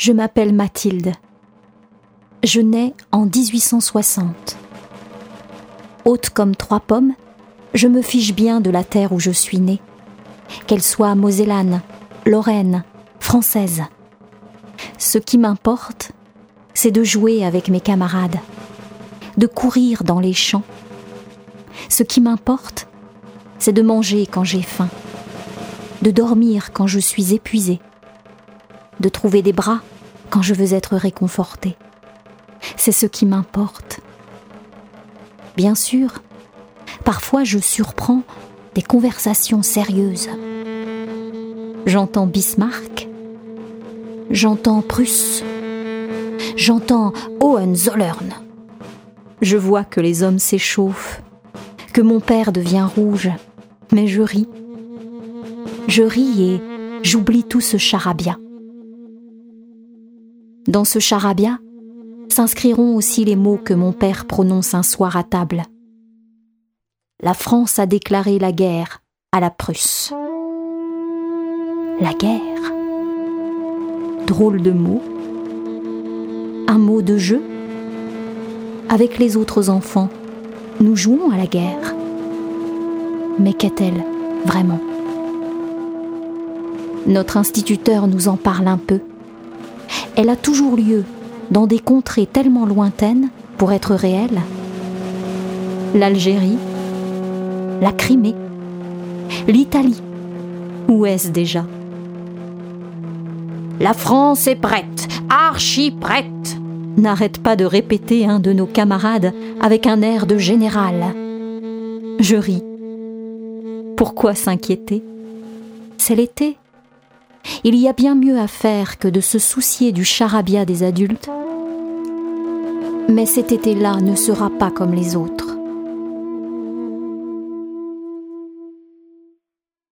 Je m'appelle Mathilde. Je nais en 1860. Haute comme trois pommes, je me fiche bien de la terre où je suis née, qu'elle soit mosellane, lorraine, française. Ce qui m'importe, c'est de jouer avec mes camarades, de courir dans les champs. Ce qui m'importe, c'est de manger quand j'ai faim, de dormir quand je suis épuisée, de trouver des bras quand je veux être réconfortée. C'est ce qui m'importe. Bien sûr, parfois je surprends des conversations sérieuses. J'entends Bismarck, j'entends Prusse, j'entends Hohenzollern. Je vois que les hommes s'échauffent, que mon père devient rouge, mais je ris. Je ris et j'oublie tout ce charabia. Dans ce charabia s'inscriront aussi les mots que mon père prononce un soir à table. La France a déclaré la guerre à la Prusse. La guerre Drôle de mot. Un mot de jeu Avec les autres enfants, nous jouons à la guerre. Mais qu'est-elle vraiment? Notre instituteur nous en parle un peu elle a toujours lieu dans des contrées tellement lointaines pour être réelle. L'Algérie, la Crimée, l'Italie. Où est-ce déjà? La France est prête, archi prête n'arrête pas de répéter un de nos camarades avec un air de général. Je ris. Pourquoi s'inquiéter? C'est l'été. Il y a bien mieux à faire que de se soucier du charabia des adultes. Mais cet été-là ne sera pas comme les autres.